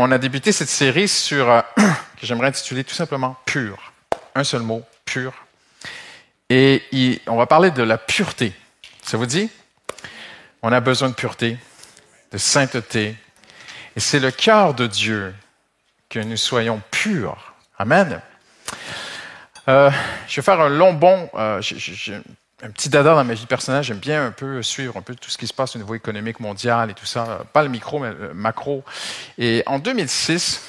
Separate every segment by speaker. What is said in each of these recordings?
Speaker 1: on a débuté cette série sur euh, que j'aimerais intituler tout simplement pur. Un seul mot, pur. Et on va parler de la pureté. Ça vous dit? On a besoin de pureté, de sainteté, et c'est le cœur de Dieu que nous soyons purs. Amen. Euh, je vais faire un long bond. Euh, un petit dada dans ma vie personnelle. J'aime bien un peu suivre un peu tout ce qui se passe au niveau économique mondial et tout ça. Pas le micro, mais le macro. Et en 2006,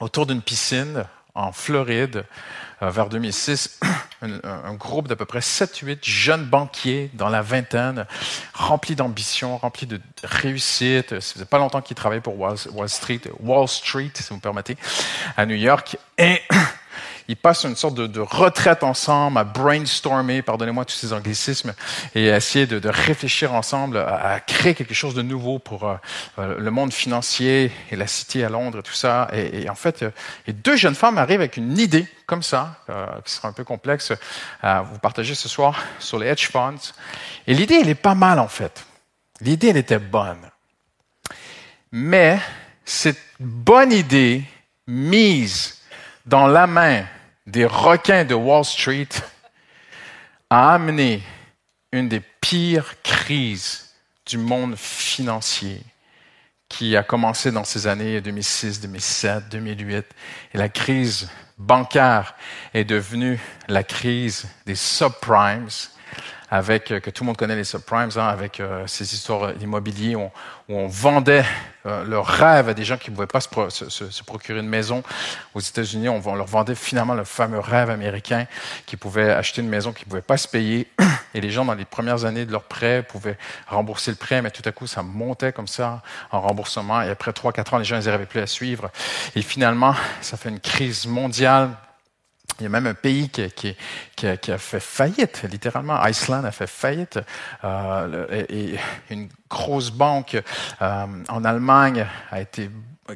Speaker 1: autour d'une piscine en Floride, euh, vers 2006, un, groupe d'à peu près 7-8 jeunes banquiers dans la vingtaine, remplis d'ambition, remplis de réussite. Ça faisait pas longtemps qu'ils travaillaient pour Wall, Street, Wall Street, si vous me permettez, à New York. Et ils passent une sorte de, retraite ensemble, à brainstormer, pardonnez-moi tous ces anglicismes, et à essayer de, réfléchir ensemble, à, créer quelque chose de nouveau pour euh, euh, le monde financier et la cité à Londres et tout ça. Et, en fait, euh, deux jeunes femmes arrivent avec une idée comme ça, qui sera un peu complexe à vous partager ce soir sur les hedge funds. Et l'idée, elle est pas mal en fait. L'idée, elle était bonne. Mais cette bonne idée mise dans la main des requins de Wall Street a amené une des pires crises du monde financier qui a commencé dans ces années 2006, 2007, 2008. Et la crise bancaire est devenue la crise des subprimes, avec euh, que tout le monde connaît les subprimes, hein, avec euh, ces histoires d'immobilier où, on vendait euh, leur rêve à des gens qui ne pouvaient pas se, procurer une maison. Aux États-Unis, on, leur vendait finalement le fameux rêve américain qui pouvait acheter une maison qui ne pouvait pas se payer. Et les gens, dans les premières années de leur prêt, pouvaient rembourser le prêt, mais tout à coup, ça montait comme ça en remboursement. Et après 3-4 ans, les gens n'arrivaient plus à suivre. Et finalement, ça fait une crise mondiale il y a même un pays qui, qui, qui, a, qui a, fait faillite, littéralement. Iceland a fait faillite. Euh, et, une grosse banque euh, en Allemagne a été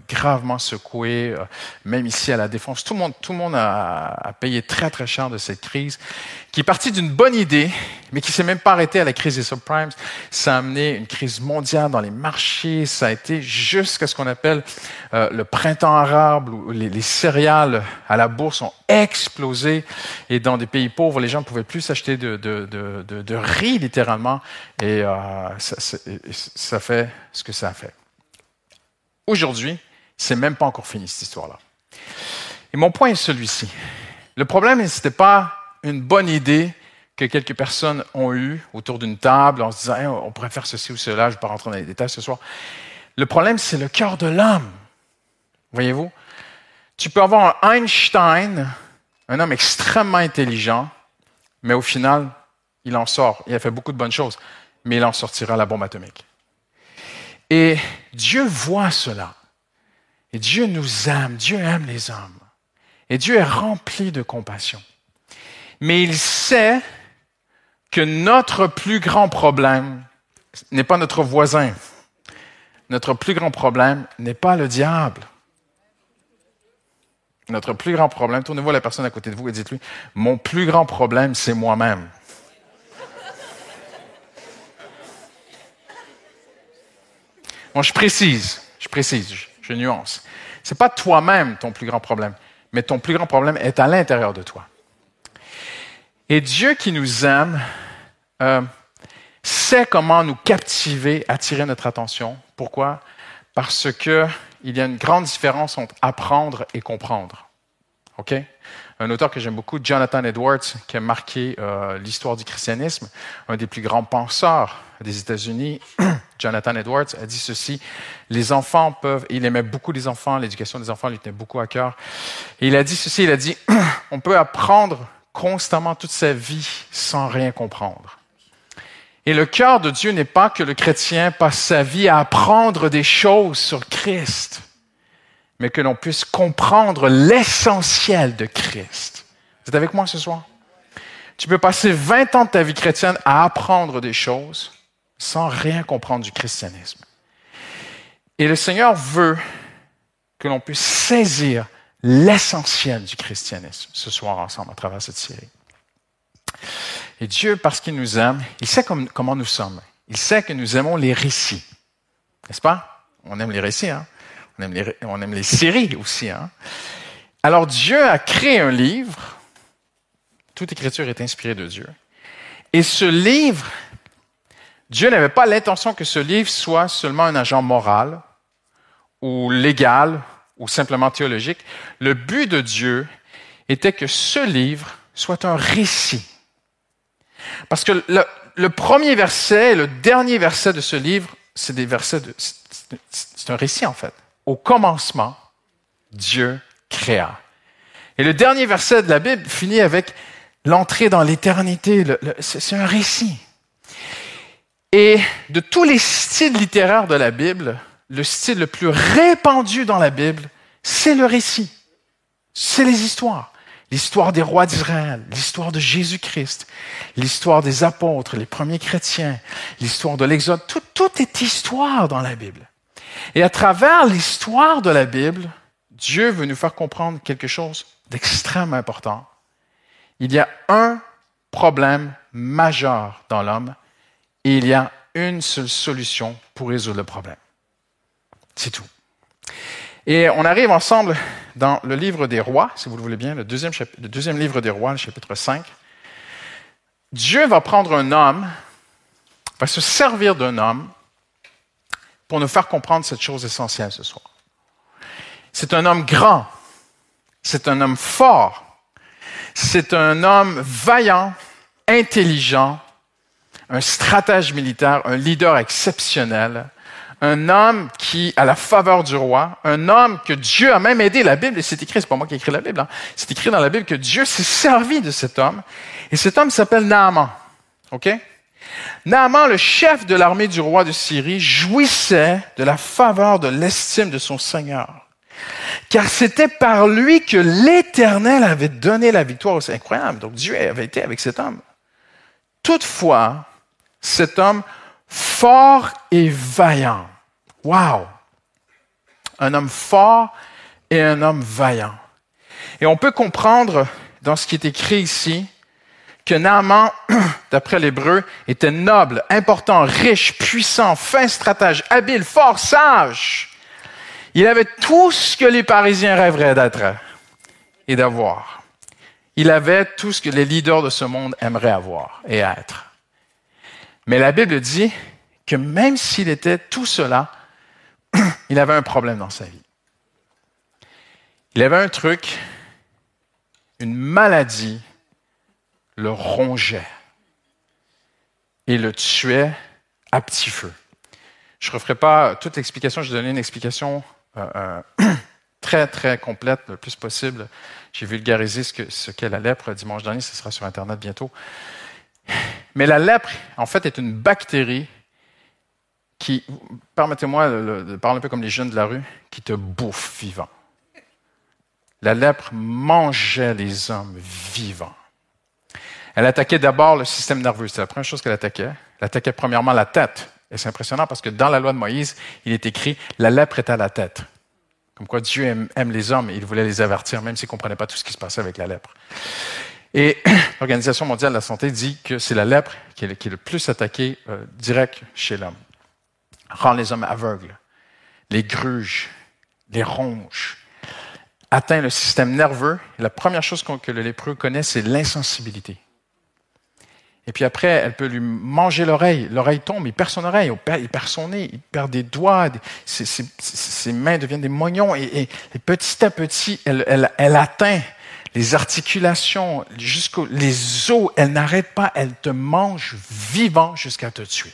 Speaker 1: gravement secoué, euh, même ici à la Défense. Tout le monde, tout le monde a, payé très, très cher de cette crise, qui est partie d'une bonne idée, mais qui s'est même pas arrêtée à la crise des subprimes. Ça a amené une crise mondiale dans les marchés. Ça a été jusqu'à ce qu'on appelle euh, le printemps arabe, où les, céréales à la bourse ont explosé. Et dans des pays pauvres, les gens ne pouvaient plus s'acheter de, de, de, de, riz, littéralement. Et euh, ça, ça fait ce que ça a fait. Aujourd'hui, c'est même pas encore fini cette histoire-là. Et mon point est celui-ci. Le problème, ce n'était pas une bonne idée que quelques personnes ont eue autour d'une table en se disant on pourrait faire ceci ou cela, je ne vais pas rentrer dans les détails ce soir. Le problème, c'est le cœur de l'homme. Voyez-vous? Tu peux avoir un Einstein, un homme extrêmement intelligent, mais au final, il en sort. Il a fait beaucoup de bonnes choses, mais il en sortira la bombe atomique. Et Dieu voit cela. Et Dieu nous aime, Dieu aime les hommes. Et Dieu est rempli de compassion. Mais il sait que notre plus grand problème n'est pas notre voisin. Notre plus grand problème n'est pas le diable. Notre plus grand problème, tournez-vous à la personne à côté de vous et dites-lui, mon plus grand problème, c'est moi-même. Bon, je précise, je précise, je, nuance. Ce n'est pas toi-même ton plus grand problème, mais ton plus grand problème est à l'intérieur de toi. Et Dieu qui nous aime euh, sait comment nous captiver, attirer notre attention. Pourquoi? Parce qu'il y a une grande différence entre apprendre et comprendre. OK? Un auteur que j'aime beaucoup, Jonathan Edwards, qui a marqué euh, l'histoire du christianisme, un des plus grands penseurs des États-Unis, Jonathan Edwards, a dit ceci, les enfants peuvent, il aimait beaucoup les enfants, l'éducation des enfants lui tenait beaucoup à cœur, et il a dit ceci, il a dit, on peut apprendre constamment toute sa vie sans rien comprendre. Et le cœur de Dieu n'est pas que le chrétien passe sa vie à apprendre des choses sur Christ, mais que l'on puisse comprendre l'essentiel de Christ. Vous êtes avec moi ce soir? Tu peux passer 20 ans de ta vie chrétienne à apprendre des choses sans rien comprendre du christianisme. Et le Seigneur veut que l'on puisse saisir l'essentiel du christianisme ce soir ensemble à travers cette série. Et Dieu, parce qu'il nous aime, il sait comment nous sommes. Il sait que nous aimons les récits. N'est-ce pas? On aime les récits, hein? On aime les, séries aussi. Hein? Alors Dieu a créé un livre. Toute écriture est inspirée de Dieu. Et ce livre, Dieu n'avait pas l'intention que ce livre soit seulement un agent moral ou légal ou simplement théologique. Le but de Dieu était que ce livre soit un récit. Parce que le, le premier verset, le dernier verset de ce livre, c'est des versets de, c'est un récit en fait. Au commencement, Dieu créa. Et le dernier verset de la Bible finit avec l'entrée dans l'éternité. C'est un récit. Et de tous les styles littéraires de la Bible, le style le plus répandu dans la Bible, c'est le récit. C'est les histoires. L'histoire des rois d'Israël, l'histoire de Jésus-Christ, l'histoire des apôtres, les premiers chrétiens, l'histoire de l'Exode, tout, tout est histoire dans la Bible. Et à travers l'histoire de la Bible, Dieu veut nous faire comprendre quelque chose d'extrêmement important. Il y a un problème majeur dans l'homme et il y a une seule solution pour résoudre le problème. C'est tout. Et on arrive ensemble dans le livre des rois, si vous le voulez bien, le deuxième, livre des rois, le chapitre 5. Dieu va prendre un homme, va se servir d'un homme pour nous faire comprendre cette chose essentielle ce soir. C'est un homme grand, c'est un homme fort, c'est un homme vaillant, intelligent, un stratège militaire, un leader exceptionnel, un homme qui, à la faveur du roi, un homme que Dieu a même aidé. La Bible, c'est écrit, c'est pas moi qui ai écrit la Bible, hein. c'est écrit dans la Bible que Dieu s'est servi de cet homme. Et cet homme s'appelle Naaman. OK? Naaman, le chef de l'armée du roi de Syrie, jouissait de la faveur de l'estime de son Seigneur. Car c'était par lui que l'Éternel avait donné la victoire. C'est incroyable. Donc Dieu avait été avec cet homme. Toutefois, cet homme fort et vaillant. Wow! Un homme fort et un homme vaillant. Et on peut comprendre dans ce qui est écrit ici que Naaman, d'après l'hébreu, était noble, important, riche, puissant, fin stratège, habile, fort, sage. Il avait tout ce que les Parisiens rêveraient d'être et d'avoir. Il avait tout ce que les leaders de ce monde aimeraient avoir et être. Mais la Bible dit que même s'il était tout cela, il avait un problème dans sa vie. Il avait un truc, une maladie le rongeait et le tuait à petit feu. Je ne referai pas toute l'explication, je vais donner une explication euh, euh, très, très complète, le plus possible. J'ai vulgarisé ce qu'est ce la lèpre dimanche dernier, ce sera sur Internet bientôt. Mais la lèpre, en fait, est une bactérie qui, permettez-moi de, parler un peu comme les jeunes de la rue, qui te bouffe vivant. La lèpre mangeait les hommes vivants. Elle attaquait d'abord le système nerveux. C'est la première chose qu'elle attaquait. Elle attaquait premièrement la tête. Et c'est impressionnant parce que dans la loi de Moïse, il est écrit la lèpre est à la tête. Comme quoi Dieu aime, les hommes et il voulait les avertir, même s'il ne comprenait pas tout ce qui se passait avec la lèpre. Et l'Organisation mondiale de la santé dit que c'est la lèpre qui est, le plus attaquée euh, direct chez l'homme. Rend les hommes aveugles, les gruges, les ronges, atteint le système nerveux. La première chose que le lépreux connaît, c'est l'insensibilité. Et puis après, elle peut lui manger l'oreille. L'oreille tombe, il perd son oreille, il perd son nez, il perd des doigts, ses, mains deviennent des moignons. Et, petit à petit, elle, atteint les articulations, jusqu'aux les os, elle n'arrête pas, elle te mange vivant jusqu'à te tuer.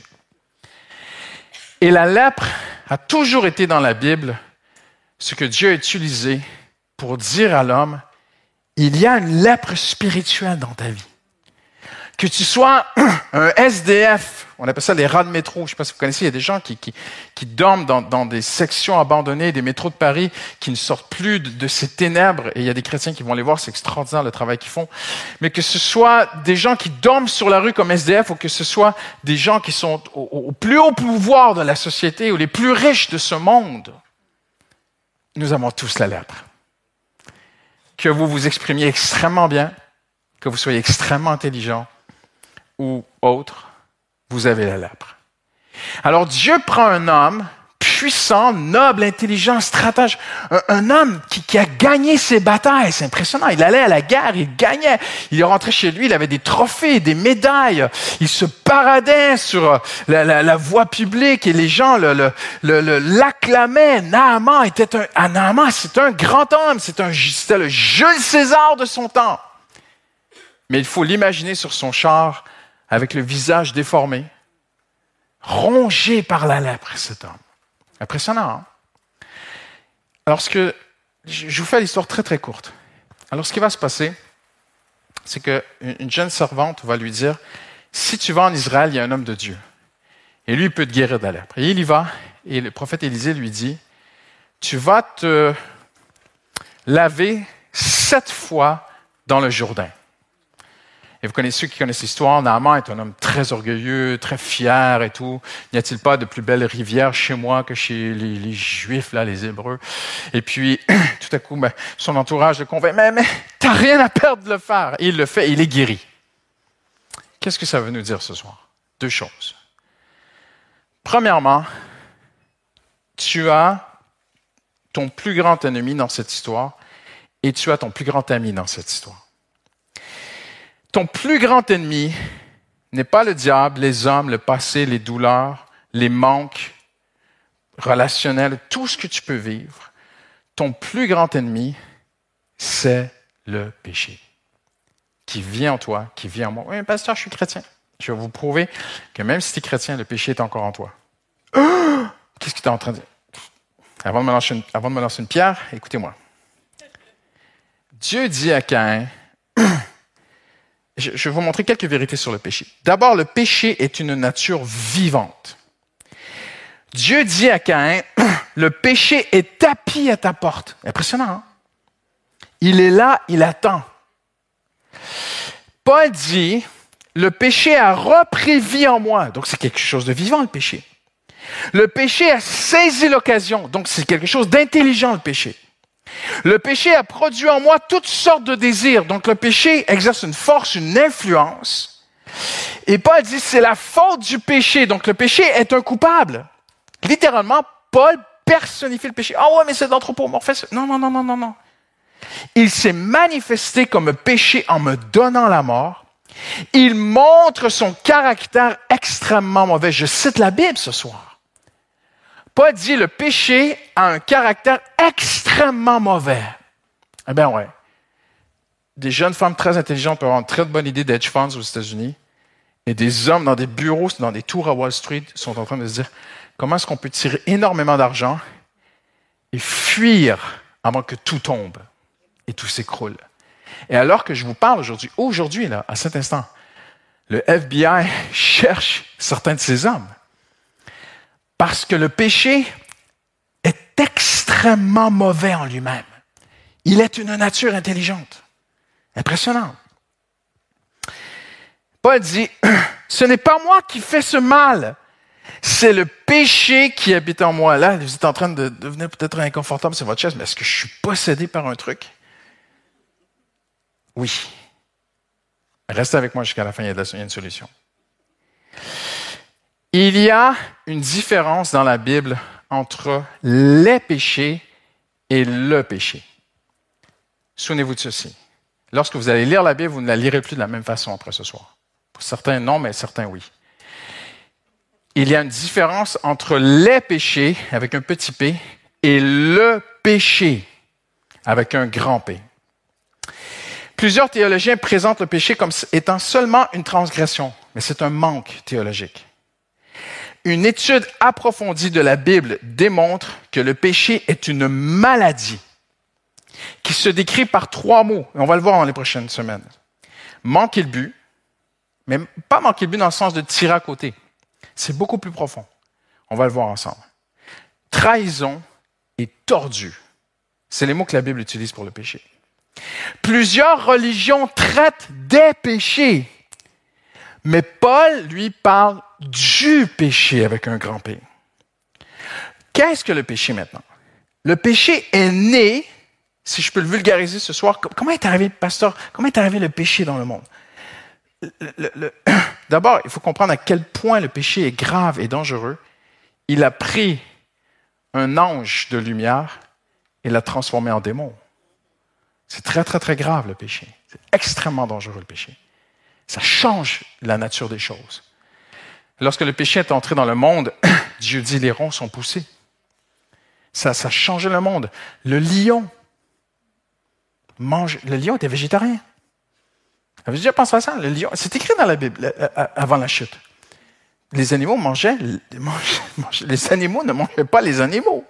Speaker 1: Et la lèpre a toujours été dans la Bible ce que Dieu a utilisé pour dire à l'homme, il y a une lèpre spirituelle dans ta vie. Que tu sois un SDF, on appelle ça les rats de métro. Je ne sais pas si vous connaissez, il y a des gens qui, qui, qui dorment dans, dans, des sections abandonnées des métros de Paris, qui ne sortent plus de, ces ténèbres. Et il y a des chrétiens qui vont les voir, c'est extraordinaire le travail qu'ils font. Mais que ce soit des gens qui dorment sur la rue comme SDF, ou que ce soit des gens qui sont au, au plus haut pouvoir de la société, ou les plus riches de ce monde, nous avons tous la lèpre. Que vous vous exprimiez extrêmement bien, que vous soyez extrêmement intelligent ou autre, vous avez la lèpre. Alors Dieu prend un homme puissant, noble, intelligent, stratège. Un, homme qui, a gagné ses batailles. C'est impressionnant. Il allait à la guerre, il gagnait. Il est rentré chez lui, il avait des trophées, des médailles. Il se paradait sur la, voie publique et les gens l'acclamaient. Naaman était un, ah, Naaman, c'est un grand homme. C'est un, c'était le Jules César de son temps. Mais il faut l'imaginer sur son char avec le visage déformé, rongé par la lèpre, cet homme. Impressionnant, hein? Alors, ce que, je vous fais l'histoire très très courte. Alors, ce qui va se passer, c'est qu'une jeune servante va lui dire, si tu vas en Israël, il y a un homme de Dieu. Et lui, il peut te guérir de la lèpre. Et il y va, et le prophète Élisée lui dit, tu vas te laver sept fois dans le Jourdain. Et vous connaissez ceux qui connaissent l'histoire, Naaman est un homme très orgueilleux, très fier et tout. N'y a-t-il pas de plus belle rivière chez moi que chez les, Juifs, là, les Hébreux? Et puis, tout à coup, ben, son entourage le convainc, mais, mais t'as rien à perdre de le faire. Et il le fait, et il est guéri. Qu'est-ce que ça veut nous dire ce soir? Deux choses. Premièrement, tu as ton plus grand ennemi dans cette histoire et tu as ton plus grand ami dans cette histoire. Ton plus grand ennemi n'est pas le diable, les hommes, le passé, les douleurs, les manques relationnels, tout ce que tu peux vivre. Ton plus grand ennemi, c'est le péché qui vit en toi, qui vit en moi. Oui, pasteur, je suis chrétien. Je vais vous prouver que même si tu es chrétien, le péché est encore en toi. Qu'est-ce que tu es en train de dire? Avant de, me lancer une, avant de me lancer une pierre, écoutez-moi. Dieu dit à Caïn, je, vais vous montrer quelques vérités sur le péché. D'abord, le péché est une nature vivante. Dieu dit à Caïn, le péché est tapis à ta porte. Impressionnant, hein? Il est là, il attend. Paul dit, le péché a repris vie en moi. Donc c'est quelque chose de vivant, le péché. Le péché a saisi l'occasion. Donc c'est quelque chose d'intelligent, le péché. Le péché a produit en moi toutes sortes de désirs. Donc le péché exerce une force, une influence. Et Paul dit c'est la faute du péché. Donc le péché est un coupable. Littéralement, Paul personnifie le péché. Ah ouais, mais c'est d'anthropomorphisme. Non, non, non, non, non, non. Il s'est manifesté comme péché en me donnant la mort. Il montre son caractère extrêmement mauvais. Je cite la Bible ce soir. Paul dit le péché a un caractère extrêmement mauvais. Eh bien, ouais. Des jeunes femmes très intelligentes peuvent avoir une très bonne idée d'edge funds aux États-Unis. Et des hommes dans des bureaux, dans des tours à Wall Street sont en train de se dire comment est-ce qu'on peut tirer énormément d'argent et fuir avant que tout tombe et tout s'écroule? Et alors que je vous parle aujourd'hui, aujourd'hui, là, à cet instant, le FBI cherche certains de ces hommes. Parce que le péché est extrêmement mauvais en lui-même. Il est une nature intelligente. Impressionnant. Paul dit, ce n'est pas moi qui fais ce mal, c'est le péché qui habite en moi. Là, vous êtes en train de devenir peut-être inconfortable sur votre chaise, mais est-ce que je suis possédé par un truc? Oui. Restez avec moi jusqu'à la fin, il y a une solution. Il y a une différence dans la Bible entre les péchés et le péché. Souvenez-vous de ceci. Lorsque vous allez lire la Bible, vous ne la lirez plus de la même façon après ce soir. Pour certains, non, mais certains, oui. Il y a une différence entre les péchés avec un petit p et le péché avec un grand P. Plusieurs théologiens présentent le péché comme étant seulement une transgression, mais c'est un manque théologique une étude approfondie de la Bible démontre que le péché est une maladie qui se décrit par trois mots. on va le voir dans les prochaines semaines. Manquer le but, mais pas manquer le but dans le sens de tirer à côté. C'est beaucoup plus profond. On va le voir ensemble. Trahison et tordu. C'est les mots que la Bible utilise pour le péché. Plusieurs religions traitent des péchés. Mais Paul, lui, parle du péché avec un grand P. Qu'est-ce que le péché maintenant? Le péché est né, si je peux le vulgariser ce soir, comment est arrivé, pasteur, comment est arrivé le péché dans le monde? D'abord, il faut comprendre à quel point le péché est grave et dangereux. Il a pris un ange de lumière et l'a transformé en démon. C'est très, très, très grave le péché. C'est extrêmement dangereux le péché. Ça change la nature des choses. Lorsque le péché est entré dans le monde, Dieu dit les ronds sont poussés. Ça, ça changeait le monde. Le lion mange. Le lion était végétarien. Avez-vous déjà pensé à ça? Le lion, c'est écrit dans la Bible euh, euh, avant la chute. Les animaux mangeaient, les animaux ne mangeaient pas les animaux.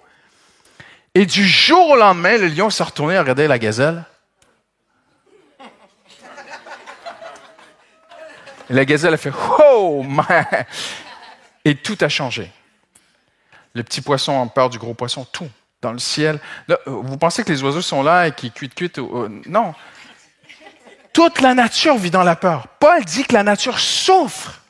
Speaker 1: Et du jour au lendemain, le lion s'est retourné à regarder la gazelle. La gazelle a fait Oh, man! Et tout a changé. Le petit poisson en peur du gros poisson, tout. Dans le ciel. vous pensez que les oiseaux sont là et qu'ils cuitent, cuitent? non. Toute la nature vit dans la peur. Paul dit que la nature souffre.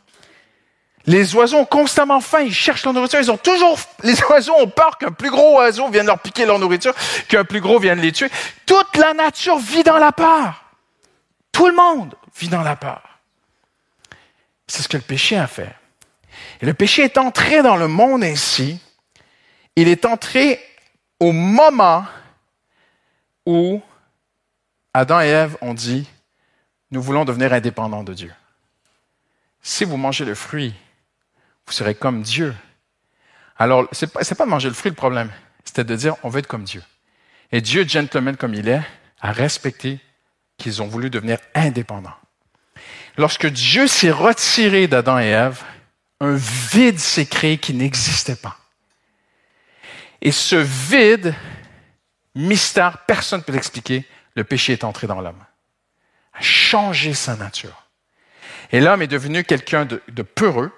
Speaker 1: Les oiseaux ont constamment faim, ils cherchent leur nourriture, ils ont toujours, les oiseaux ont peur qu'un plus gros oiseau vienne leur piquer leur nourriture, qu'un plus gros vienne les tuer. Toute la nature vit dans la peur. Tout le monde vit dans la peur. C'est ce que le péché a fait. Et le péché est entré dans le monde ainsi. Il est entré au moment où Adam et Ève ont dit, nous voulons devenir indépendants de Dieu. Si vous mangez le fruit, vous serez comme Dieu. Alors, ce n'est pas, de manger le fruit le problème, c'était de dire, on veut être comme Dieu. Et Dieu, gentleman comme il est, a respecté qu'ils ont voulu devenir indépendants. Lorsque Dieu s'est retiré d'Adam et Ève, un vide s'est créé qui n'existait pas. Et ce vide, mystère, personne ne peut l'expliquer, le péché est entré dans l'homme, a changé sa nature. Et l'homme est devenu quelqu'un de, de, peureux,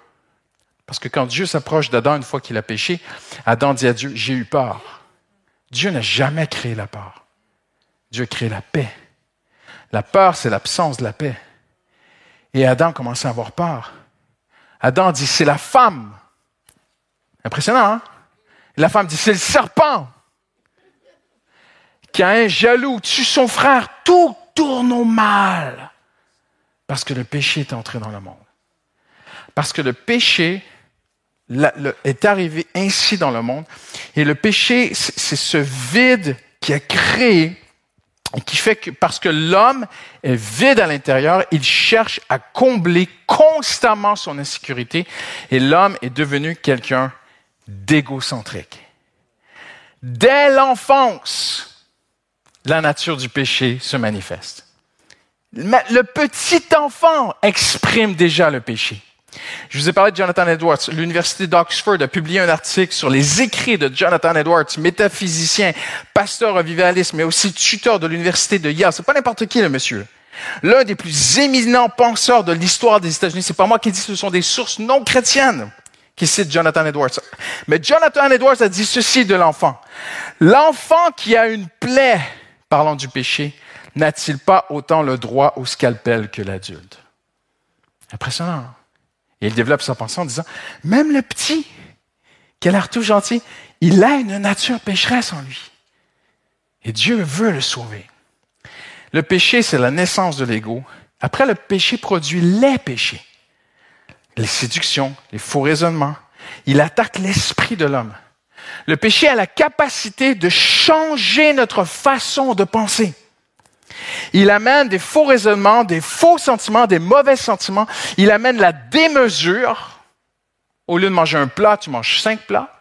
Speaker 1: parce que quand Dieu s'approche d'Adam une fois qu'il a péché, Adam dit à Dieu, j'ai eu peur. Dieu n'a jamais créé la peur. Dieu a créé la paix. La peur, c'est l'absence de la paix. Et Adam commençait à avoir peur. Adam dit, c'est la femme. Impressionnant, hein? La femme dit, c'est le serpent. Qui a un jaloux, tue son frère, tout tourne au mal. Parce que le péché est entré dans le monde. Parce que le péché est arrivé ainsi dans le monde. Et le péché, c'est ce vide qui a créé qui fait que parce que l'homme est vide à l'intérieur, il cherche à combler constamment son insécurité et l'homme est devenu quelqu'un d'égocentrique. Dès l'enfance, la nature du péché se manifeste. Le petit enfant exprime déjà le péché. Je vous ai parlé de Jonathan Edwards. L'Université d'Oxford a publié un article sur les écrits de Jonathan Edwards, métaphysicien, pasteur revivaliste, mais aussi tuteur de l'Université de Yale. C'est pas n'importe qui, le monsieur. L'un des plus éminents penseurs de l'histoire des États-Unis. C'est pas moi qui dis, ce sont des sources non chrétiennes qui citent Jonathan Edwards. Mais Jonathan Edwards a dit ceci de l'enfant. L'enfant qui a une plaie, parlant du péché, n'a-t-il pas autant le droit au scalpel que l'adulte? Impressionnant. Et il développe sa pensée en disant, même le petit, qui a l'air tout gentil, il a une nature pécheresse en lui. Et Dieu veut le sauver. Le péché, c'est la naissance de l'ego. Après, le péché produit les péchés. Les séductions, les faux raisonnements. Il attaque l'esprit de l'homme. Le péché a la capacité de changer notre façon de penser. Il amène des faux raisonnements, des faux sentiments, des mauvais sentiments. Il amène la démesure. Au lieu de manger un plat, tu manges cinq plats.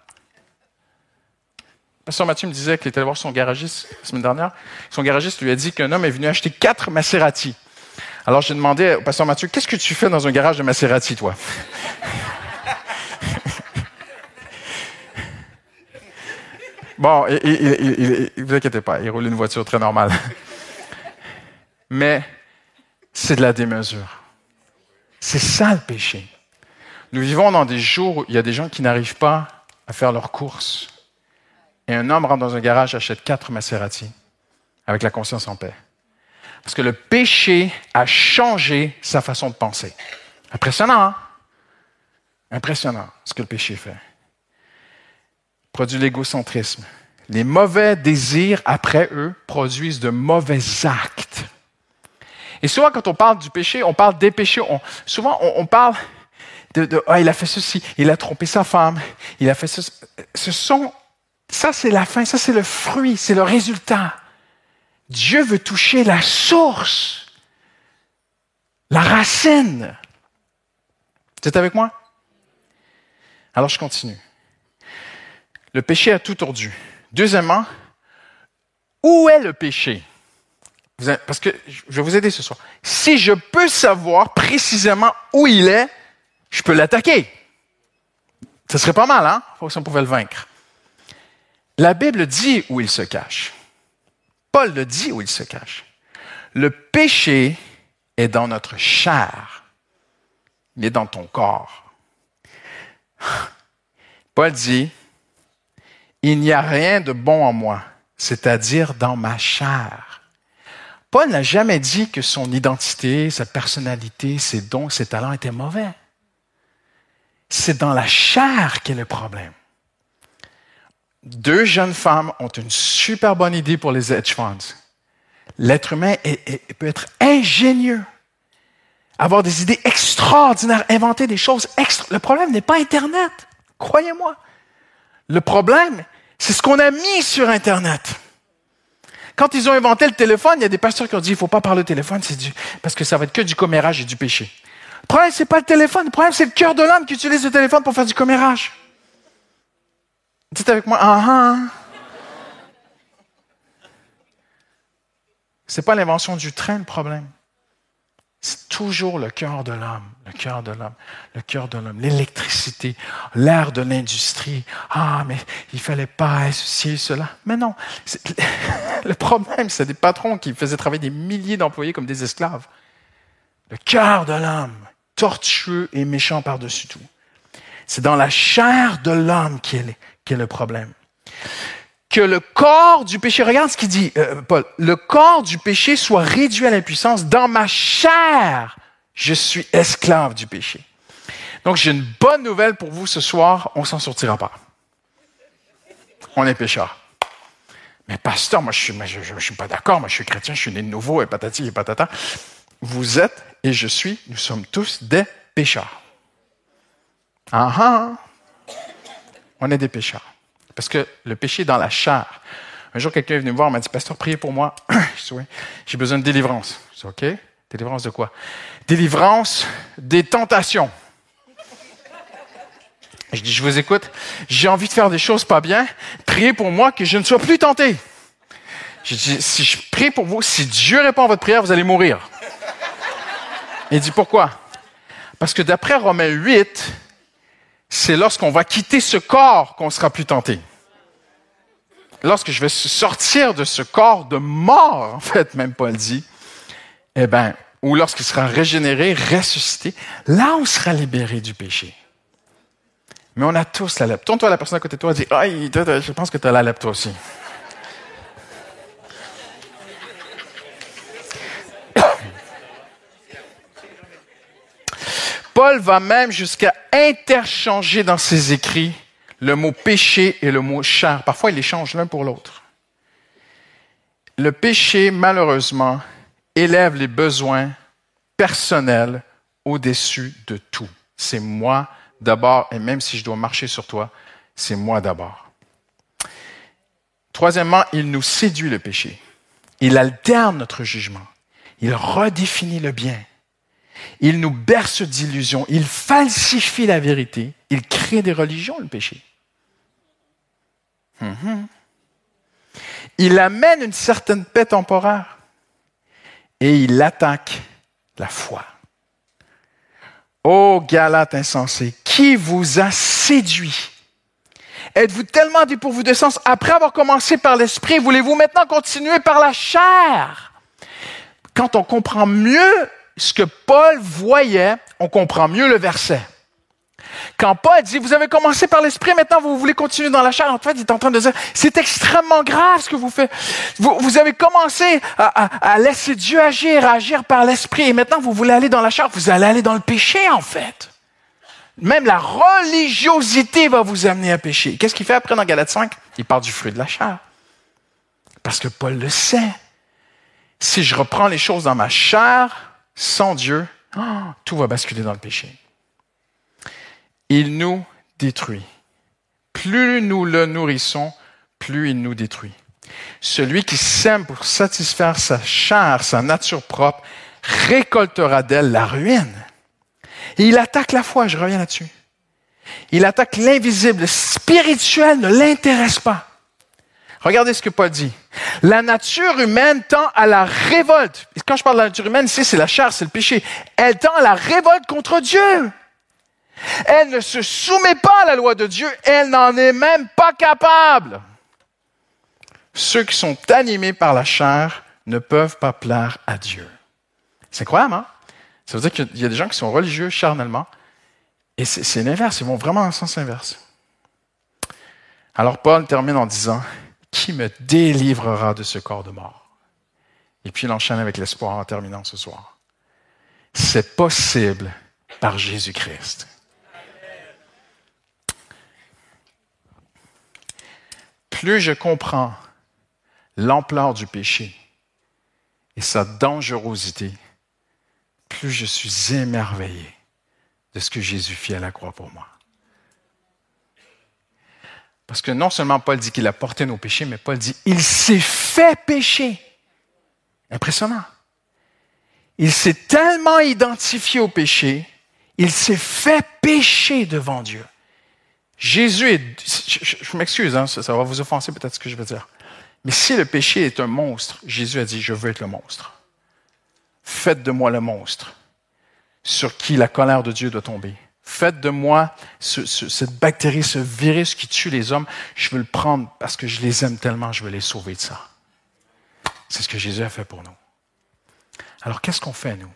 Speaker 1: Pasteur Mathieu me disait qu'il était allé voir son garagiste la semaine dernière. Son garagiste lui a dit qu'un homme est venu acheter quatre Maserati. Alors j'ai demandé au pasteur Mathieu, qu'est-ce que tu fais dans un garage de Maserati, toi? bon, ne vous inquiétez pas, il roule une voiture très normale mais c'est de la démesure. C'est ça le péché. Nous vivons dans des jours où il y a des gens qui n'arrivent pas à faire leurs courses. Et un homme rentre dans un garage, achète quatre Maserati avec la conscience en paix. Parce que le péché a changé sa façon de penser. Impressionnant, hein? Impressionnant ce que le péché fait. Produit l'égocentrisme. Les mauvais désirs, après eux, produisent de mauvais actes. Et souvent, quand on parle du péché, on parle des péchés. souvent, on, parle de, ah, il a fait ceci, il a trompé sa femme, il a fait ceci. Ce sont Ça, c'est la fin, ça, c'est le fruit, c'est le résultat. Dieu veut toucher la source, la racine. Vous êtes avec moi? Alors, je continue. Le péché a tout tordu. Deuxièmement, où est le péché? Parce que je vais vous aider ce soir. Si je peux savoir précisément où il est, je peux l'attaquer. Ce serait pas mal, hein? Si on pouvait le vaincre. La Bible dit où il se cache. Paul le dit où il se cache. Le péché est dans notre chair. Il est dans ton corps. Paul dit, il n'y a rien de bon en moi, c'est-à-dire dans ma chair. Paul n'a jamais dit que son identité, sa personnalité, ses dons, ses talents étaient mauvais. C'est dans la chair qu'est le problème. Deux jeunes femmes ont une super bonne idée pour les hedge funds. L'être humain peut être ingénieux, avoir des idées extraordinaires, inventer des choses extra. Le problème n'est pas Internet, croyez-moi. Le problème, c'est ce qu'on a mis sur Internet. Quand ils ont inventé le téléphone, il y a des pasteurs qui ont dit, il ne faut pas parler au téléphone, c'est du, parce que ça va être que du commérage et du péché. Le problème, c'est pas le téléphone. Le problème, c'est le cœur de l'homme qui utilise le téléphone pour faire du commérage. Dites avec moi, ah ah. C'est pas l'invention du train le problème. C'est toujours le cœur de l'homme, le cœur de l'homme, le cœur de l'homme, l'électricité, l'air de l'industrie. Ah, mais il fallait pas associer cela. Mais non, le problème, c'est des patrons qui faisaient travailler des milliers d'employés comme des esclaves. Le cœur de l'homme, tortueux et méchant par-dessus tout. C'est dans la chair de l'homme qui est, qui est le problème que le corps du péché, regarde ce qu'il dit, euh, Paul, le corps du péché soit réduit à l'impuissance. Dans ma chair, je suis esclave du péché. Donc j'ai une bonne nouvelle pour vous ce soir, on s'en sortira pas. On est pécheur. Mais pasteur, moi je suis, je, suis pas d'accord, moi je suis chrétien, je suis né de nouveau et patati et patata. Vous êtes et je suis, nous sommes tous des pécheurs. Ah ah! On est des pécheurs. Parce que le péché est dans la chair. Un jour, quelqu'un est venu me voir, m'a dit, Pasteur, priez pour moi. J'ai besoin de délivrance. Je OK. Délivrance de quoi? Délivrance des tentations. Je dis, je vous écoute. J'ai envie de faire des choses pas bien. Priez pour moi que je ne sois plus tenté. Je dis, si je prie pour vous, si Dieu répond à votre prière, vous allez mourir. Il dit, pourquoi? Parce que d'après Romains 8, c'est lorsqu'on va quitter ce corps qu'on sera plus tenté. Lorsque je vais sortir de ce corps de mort, en fait, même Paul dit, eh ben, ou lorsqu'il sera régénéré, ressuscité, là on sera libéré du péché. Mais on a tous la lèpre. Tourne-toi à la personne à côté de toi et dis, je pense que tu as la lèpre toi aussi. Paul va même jusqu'à interchanger dans ses écrits le mot péché et le mot chair. Parfois, il les change l'un pour l'autre. Le péché, malheureusement, élève les besoins personnels au-dessus de tout. C'est moi d'abord, et même si je dois marcher sur toi, c'est moi d'abord. Troisièmement, il nous séduit le péché. Il alterne notre jugement. Il redéfinit le bien. Il nous berce d'illusions. Il falsifie la vérité. Il crée des religions, le péché. Mhm. Il amène une certaine paix temporaire et il attaque la foi. Ô Galate insensé, qui vous a séduit? Êtes-vous tellement dépourvu de sens? Après avoir commencé par l'esprit? Voulez-vous maintenant continuer par la chair? Quand on comprend mieux ce que Paul voyait, on comprend mieux le verset. Quand Paul dit, vous avez commencé par l'esprit, maintenant vous voulez continuer dans la chair, en fait, il est en train de dire, c'est extrêmement grave ce que vous faites. Vous, avez commencé à, laisser Dieu agir, à agir par l'esprit, et maintenant vous voulez aller dans la chair, vous allez aller dans le péché, en fait. Même la religiosité va vous amener à pécher. Qu'est-ce qu'il fait après dans Galate 5? Il parle du fruit de la chair. Parce que Paul le sait. Si je reprends les choses dans ma chair, sans Dieu, tout va basculer dans le péché. Il nous détruit. Plus nous le nourrissons, plus il nous détruit. Celui qui sème pour satisfaire sa chair, sa nature propre, récoltera d'elle la ruine. Il attaque la foi, je reviens là-dessus. Il attaque l'invisible, le spirituel ne l'intéresse pas. Regardez ce que Paul dit. La nature humaine tend à la révolte. Et quand je parle de la nature humaine, ici, c'est la chair, c'est le péché. Elle tend à la révolte contre Dieu. Elle ne se soumet pas à la loi de Dieu. Elle n'en est même pas capable. Ceux qui sont animés par la chair ne peuvent pas plaire à Dieu. C'est incroyable, hein? Ça veut dire qu'il y a des gens qui sont religieux charnellement, et c'est l'inverse, ils vont vraiment dans le sens inverse. Alors Paul termine en disant, Qui me délivrera de ce corps de mort? Et puis il avec l'espoir en terminant ce soir. C'est possible par Jésus-Christ. Plus je comprends l'ampleur du péché et sa dangerosité, plus je suis émerveillé de ce que Jésus fit à la croix pour moi. Parce que non seulement Paul dit qu'il a porté nos péchés, mais Paul dit il s'est fait pécher. Impressionnant. Il s'est tellement identifié au péché, il s'est fait pécher devant Dieu. Jésus est... Je, m'excuse, hein, ça, ça va vous offenser peut-être ce que je veux dire. Mais si le péché est un monstre, Jésus a dit, je veux être le monstre. Faites de moi le monstre sur qui la colère de Dieu doit tomber. Faites de moi cette bactérie, ce virus qui tue les hommes. Je veux le prendre parce que je les aime tellement, je veux les sauver de ça. C'est ce que Jésus a fait pour nous. Alors qu'est-ce qu'on fait, nous,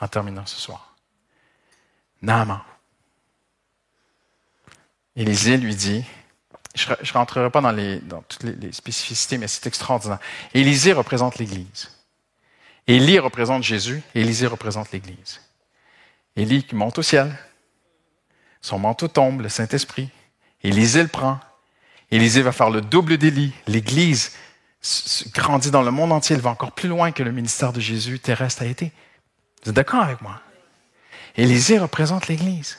Speaker 1: en terminant ce soir? Naaman. Élisée lui dit, je ne rentrerai pas dans, les, toutes les, spécificités, mais c'est extraordinaire. Élisée représente l'Église. Élie représente Jésus, Élisée représente l'Église. Élie qui monte au ciel, son manteau tombe, le Saint-Esprit. Élisée le prend. Élisée va faire le double d'Élie. L'Église grandit dans le monde entier, elle va encore plus loin que le ministère de Jésus terrestre a été. Vous êtes d'accord avec moi? Élisée représente l'Église.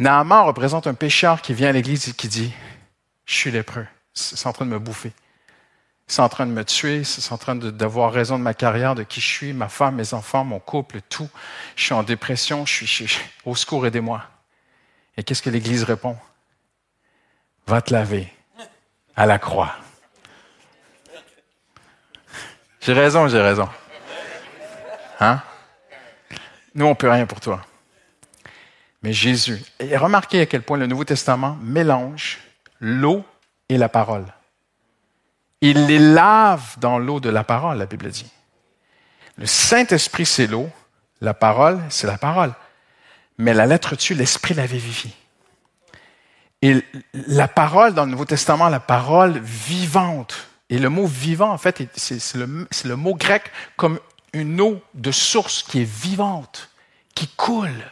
Speaker 1: Naaman représente un pécheur qui vient à l'Église et qui dit, je suis lépreux, c'est en train de me bouffer. C'est en train de me tuer, c'est en train d'avoir raison de ma carrière, de qui je suis, ma femme, mes enfants, mon couple, tout. Je suis en dépression, je suis, au secours, aidez-moi. Et qu'est-ce que l'Église répond? Va te laver à la croix. J'ai raison, j'ai raison. Hein? Nous, on peut rien pour toi. Mais Jésus, et remarquez à quel point le Nouveau Testament mélange l'eau et la parole. Il les lave dans l'eau de la parole, la Bible dit. Le Saint-Esprit, c'est l'eau. La parole, c'est la parole. Mais la lettre tue, l'Esprit la vivifie. Et la parole dans le Nouveau Testament, la parole vivante. Et le mot vivant, en fait, c'est le, mot grec comme une eau de source qui est vivante, qui coule.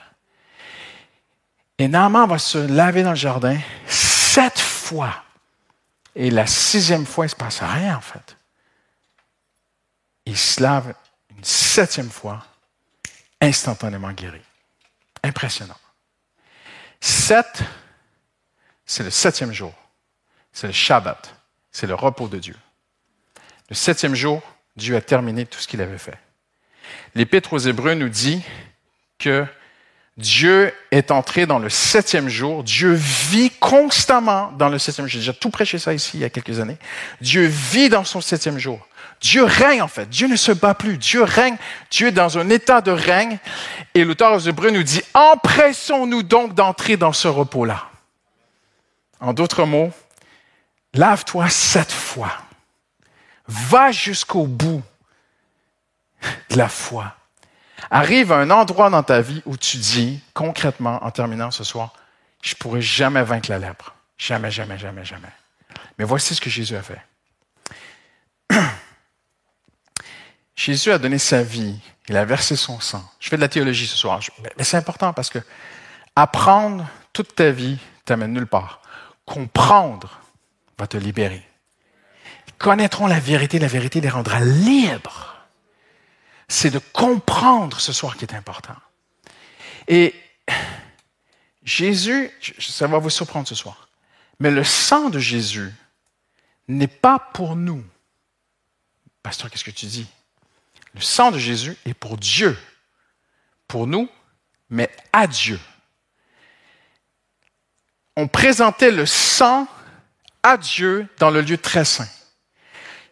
Speaker 1: Et Naaman va se laver dans le jardin sept fois. Et la sixième fois, il ne se passe rien, en fait. Il se lave une septième fois, instantanément guéri. Impressionnant. Sept, c'est le septième jour. C'est le Shabbat. C'est le repos de Dieu. Le septième jour, Dieu a terminé tout ce qu'il avait fait. L'Épître aux Hébreux nous dit que Dieu est entré dans le septième jour. Dieu vit constamment dans le septième jour. J'ai déjà tout prêché ça ici il y a quelques années. Dieu vit dans son septième jour. Dieu règne en fait. Dieu ne se bat plus. Dieu règne. Dieu est dans un état de règne. Et l'auteur aux Hébreux nous dit, empressons-nous donc d'entrer dans ce repos-là. En d'autres mots, lave-toi sept fois. Va jusqu'au bout de la foi arrive à un endroit dans ta vie où tu dis, concrètement, en terminant ce soir, je pourrai jamais vaincre la lèpre. Jamais, jamais, jamais, jamais. Mais voici ce que Jésus a fait. Jésus a donné sa vie, il a versé son sang. Je fais de la théologie ce soir, mais c'est important parce que apprendre toute ta vie t'amène nulle part. Comprendre va te libérer. Ils connaîtront la vérité, la vérité les rendra libres c'est de comprendre ce soir qui est important. Et Jésus, ça va vous surprendre ce soir, mais le sang de Jésus n'est pas pour nous. Pasteur, qu'est-ce que tu dis? Le sang de Jésus est pour Dieu, pour nous, mais à Dieu. On présentait le sang à Dieu dans le lieu très saint.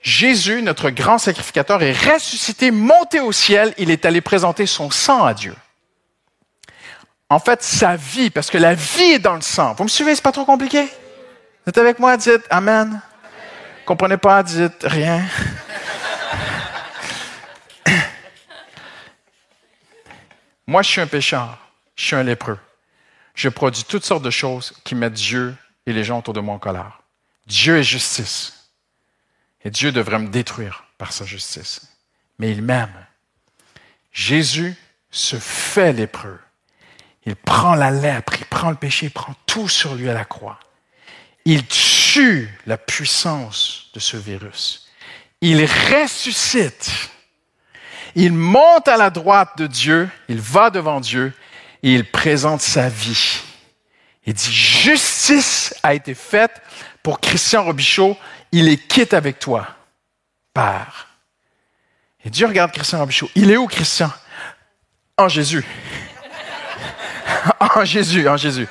Speaker 1: Jésus, notre grand sacrificateur, est ressuscité, monté au ciel, il est allé présenter son sang à Dieu. En fait, sa vie, parce que la vie est dans le sang. Vous me suivez, c'est pas trop compliqué? Vous êtes avec moi? Dites Amen. Comprenez pas? Dites rien. Moi, je suis un pécheur. Je suis un lépreux. Je produis toutes sortes de choses qui mettent Dieu et les gens autour de moi en colère. Dieu est justice. Et Dieu devrait me détruire par sa justice. Mais il m'aime. Jésus se fait lépreux. Il prend la lèpre, il prend le péché, il prend tout sur lui à la croix. Il tue la puissance de ce virus. Il ressuscite. Il monte à la droite de Dieu, il va devant Dieu et il présente sa vie. Il dit, justice a été faite pour Christian Robichaud, il est quitte avec toi, Père. Et Dieu regarde Christian Robichaud. Il est où, Christian? En Jésus. en Jésus, en Jésus.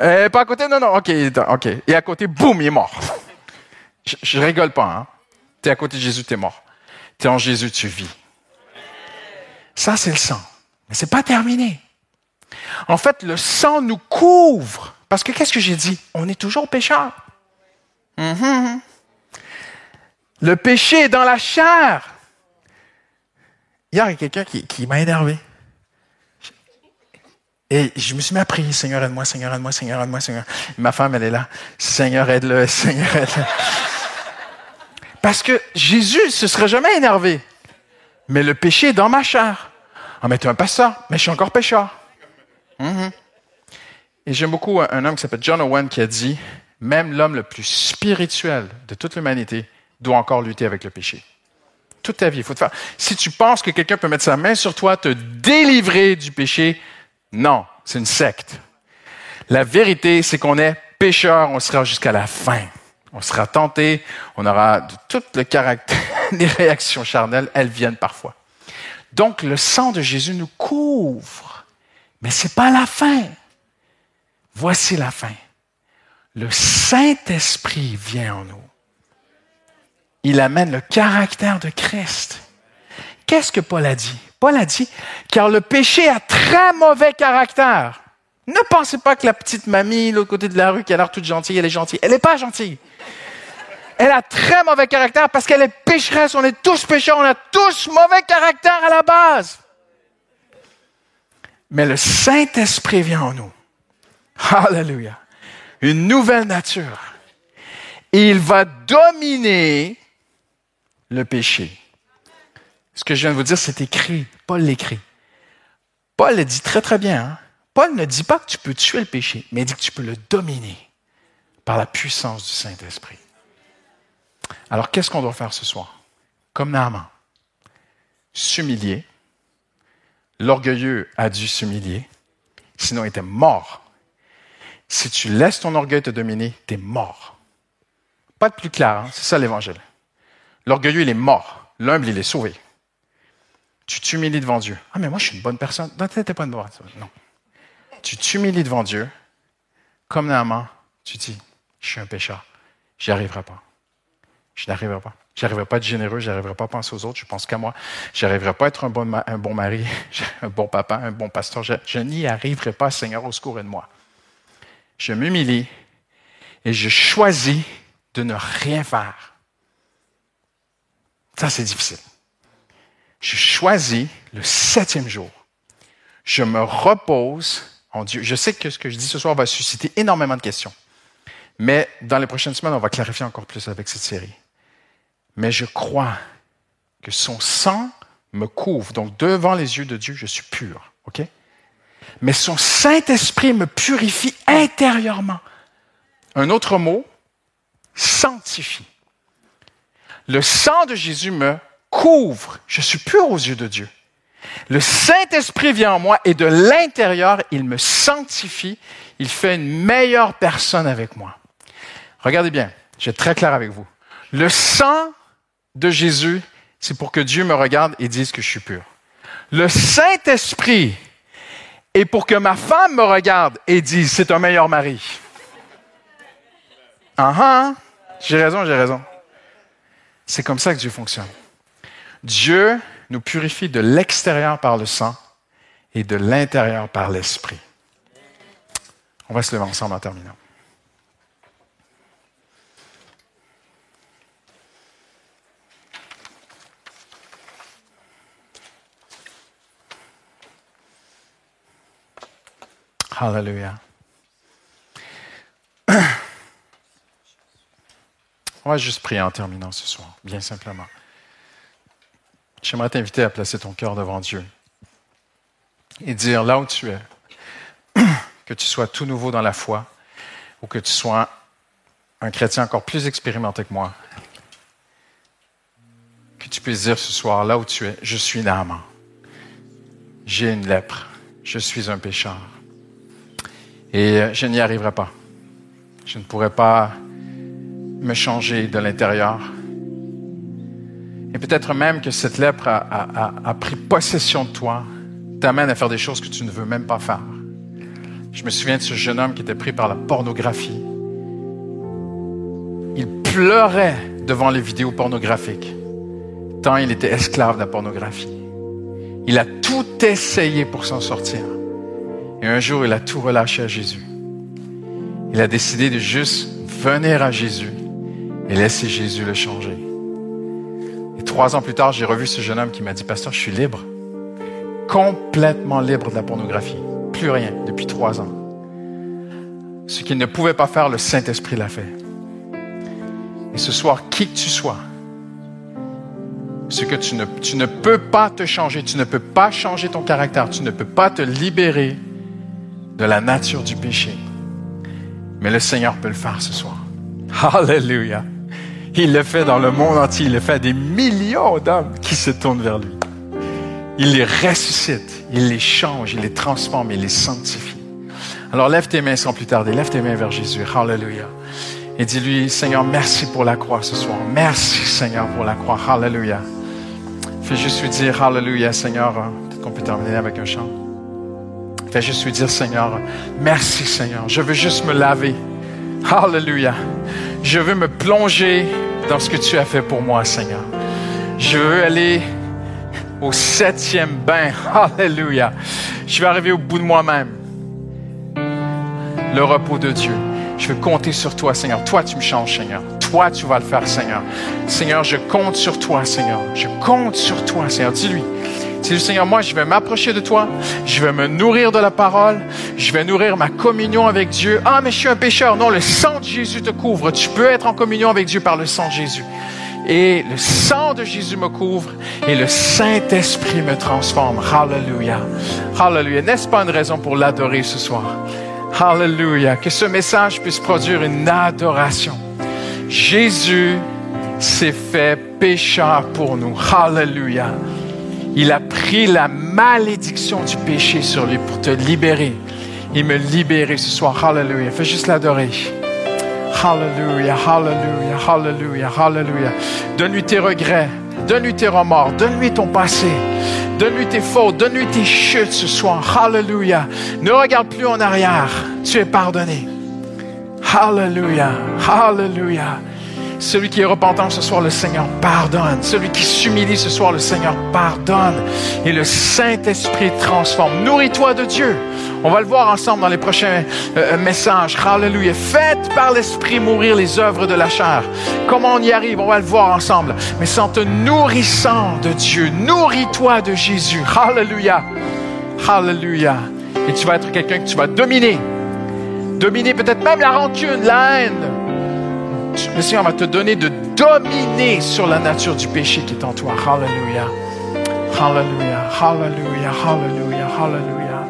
Speaker 1: Euh, pas à côté? Non, non, ok, ok. Et à côté, boum, il est mort. Je, je rigole pas, hein. T'es à côté de Jésus, t'es mort. T'es en Jésus, tu vis. Ça, c'est le sang. Mais c'est pas terminé. En fait, le sang nous couvre. Parce que qu'est-ce que j'ai dit? On est toujours pécheur. Mm-hmm. Le péché est dans la chair. Hier, il y a quelqu'un qui, m'a énervé. Et je me suis mis à prier, Seigneur, aide-moi, Seigneur, aide-moi, Seigneur, aide-moi, Seigneur. ma femme, elle est là. Seigneur, aide-le, Seigneur, aide-le. Parce que Jésus ne se serait jamais énervé. Mais le péché est dans ma chair. Ah, mais tu es un pasteur, mais je suis encore pécheur. Mm-hmm. Et j'aime beaucoup un homme qui s'appelle John Owen qui a dit, même l'homme le plus spirituel de toute l'humanité doit encore lutter avec le péché. Toute ta vie, il faut te faire. Si tu penses que quelqu'un peut mettre sa main sur toi, te délivrer du péché, non, c'est une secte. La vérité, c'est qu'on est pécheur, on sera jusqu'à la fin. On sera tenté, on aura tout le caractère, les réactions charnelles, elles viennent parfois. Donc, le sang de Jésus nous couvre. Mais c'est pas la fin. Voici la fin. Le Saint-Esprit vient en nous. Il amène le caractère de Christ. Qu'est-ce que Paul a dit? Paul a dit, car le péché a très mauvais caractère. Ne pensez pas que la petite mamie, l'autre côté de la rue, qui a l'air toute gentille, elle est gentille. Elle n'est pas gentille. Elle a très mauvais caractère parce qu'elle est pécheresse. On est tous pécheurs. On a tous mauvais caractère à la base. Mais le Saint-Esprit vient en nous. Alléluia. Une nouvelle nature. Il va dominer le péché. Ce que je viens de vous dire, c'est écrit. Paul l'écrit. Paul le dit très très bien. Hein. Paul ne dit pas que tu peux tuer le péché, mais il dit que tu peux le dominer par la puissance du Saint-Esprit. Alors, qu'est-ce qu'on doit faire ce soir? Comme Naaman. S'humilier. L'orgueilleux a dû s'humilier, sinon il était mort. Si tu laisses ton orgueil te dominer, tu es mort. Pas de plus clair, hein? c'est ça l'évangile. L'orgueilleux, il est mort. L'humble, il est sauvé. Tu t'humilies devant Dieu. Ah, mais moi, je suis une bonne personne. Non, tu pas une bonne Non. Tu t'humilies devant Dieu, comme Naaman, tu dis, je suis un pécheur. J'y arriverai pas. Je n'arriverai pas. Je n'arriverai pas à être généreux, je n'arriverai pas à penser aux autres, je pense qu'à moi. Je n'arriverai pas à être un bon, mari, un bon papa, un bon pasteur. Je, je n'y arriverai pas, Seigneur, au secours de moi. Je m'humilie et je choisis de ne rien faire. Ça, c'est difficile. Je choisis le septième jour. Je me repose en Dieu. Je sais que ce que je dis ce soir va susciter énormément de questions. Mais dans les prochaines semaines, on va clarifier encore plus avec cette série mais je crois que son sang me couvre. Donc, devant les yeux de Dieu, je suis pur. Mais son Saint-Esprit me purifie intérieurement. Un autre mot, sanctifie. Le sang de Jésus me couvre. Je suis pur aux yeux de Dieu. Le Saint-Esprit vient en moi et de l'intérieur, il me sanctifie. Il fait une meilleure personne avec moi. Regardez bien. Je vais être très clair avec vous. Le sang de Jésus, c'est pour que Dieu me regarde et dise que je suis pur. Le Saint-Esprit est pour que ma femme me regarde et dise c'est un meilleur mari. Ah ah, j'ai raison, j'ai raison. C'est comme ça que Dieu fonctionne. Dieu nous purifie de l'extérieur par le sang et de l'intérieur par l'esprit. On va se lever ensemble en terminant. Hallelujah. On va juste prier en terminant ce soir, bien simplement. J'aimerais t'inviter à placer ton cœur devant Dieu et dire là où tu es, que tu sois tout nouveau dans la foi ou que tu sois un chrétien encore plus expérimenté que moi, que tu puisses dire ce soir là où tu es, je suis Naaman, j'ai une lèpre, je suis un pécheur. Et je n'y arriverai pas. Je ne pourrai pas me changer de l'intérieur. Et peut-être même que cette lèpre a, pris possession de toi, t'amène à faire des choses que tu ne veux même pas faire. Je me souviens de ce jeune homme qui était pris par la pornographie. Il pleurait devant les vidéos pornographiques, tant il était esclave de la pornographie. Il a tout essayé pour s'en sortir. Et un jour, il a tout relâché à Jésus. Il a décidé de juste venir à Jésus et laisser Jésus le changer. Et trois ans plus tard, j'ai revu ce jeune homme qui m'a dit, Pasteur, je suis libre. Complètement libre de la pornographie. Plus rien depuis trois ans. Ce qu'il ne pouvait pas faire, le Saint-Esprit l'a fait. Et ce soir, qui que tu sois, ce que tu ne, tu ne peux pas te changer, tu ne peux pas changer ton caractère, tu ne peux pas te libérer de la nature du péché. Mais le Seigneur peut le faire ce soir. Alléluia. Il le fait dans le monde entier. Il le fait à des millions d'hommes qui se tournent vers lui. Il les ressuscite, il les change, il les transforme, il les sanctifie. Alors lève tes mains sans plus tarder. Lève tes mains vers Jésus. Alléluia. Et dis-lui, Seigneur, merci pour la croix ce soir. Merci, Seigneur, pour la croix. Alléluia. Fais juste lui dire, Alléluia, Seigneur. Peut-être qu'on peut terminer avec un chant. Fais juste lui dire, Seigneur, merci Seigneur. Je veux juste me laver. Hallelujah. Je veux me plonger dans ce que tu as fait pour moi, Seigneur. Je veux aller au septième bain. Hallelujah. Je veux arriver au bout de moi-même. Le repos de Dieu. Je veux compter sur toi, Seigneur. Toi, tu me changes, Seigneur. Toi, tu vas le faire, Seigneur. Seigneur, je compte sur toi, Seigneur. Je compte sur toi, Seigneur. Dis-lui. C'est le Seigneur, moi, je vais m'approcher de toi, je vais me nourrir de la parole, je vais nourrir ma communion avec Dieu. Ah, mais je suis un pécheur. Non, le sang de Jésus te couvre. Tu peux être en communion avec Dieu par le sang de Jésus. Et le sang de Jésus me couvre et le Saint-Esprit me transforme. Hallelujah. Hallelujah. N'est-ce pas une raison pour l'adorer ce soir? Hallelujah. Que ce message puisse produire une adoration. Jésus s'est fait pécheur pour nous. Hallelujah. Il a pris la malédiction du péché sur lui pour te libérer. Il me libérer ce soir. Hallelujah. Fais juste l'adorer. Hallelujah, hallelujah, hallelujah, hallelujah. Donne-lui tes regrets, donne-lui tes remords, donne-lui ton passé, donne-lui tes fautes, donne-lui tes chutes ce soir. Hallelujah. Ne regarde plus en arrière. Tu es pardonné. Hallelujah, hallelujah. Celui qui est repentant ce soir, le Seigneur pardonne. Celui qui s'humilie ce soir, le Seigneur pardonne. Et le Saint-Esprit transforme. Nourris-toi de Dieu. On va le voir ensemble dans les prochains euh, messages. Hallelujah. Faites par l'Esprit mourir les œuvres de la chair. Comment on y arrive, on va le voir ensemble. Mais sans te nourrissant de Dieu, nourris-toi de Jésus. Hallelujah. Hallelujah. Et tu vas être quelqu'un que tu vas dominer. Dominer peut-être même la rancune, la haine, le Seigneur va te donner de dominer sur la nature du péché qui est en toi. Hallelujah. Hallelujah. Hallelujah. Hallelujah. Hallelujah.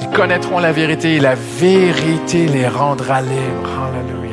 Speaker 1: Ils connaîtront la vérité et la vérité les rendra libres. Hallelujah.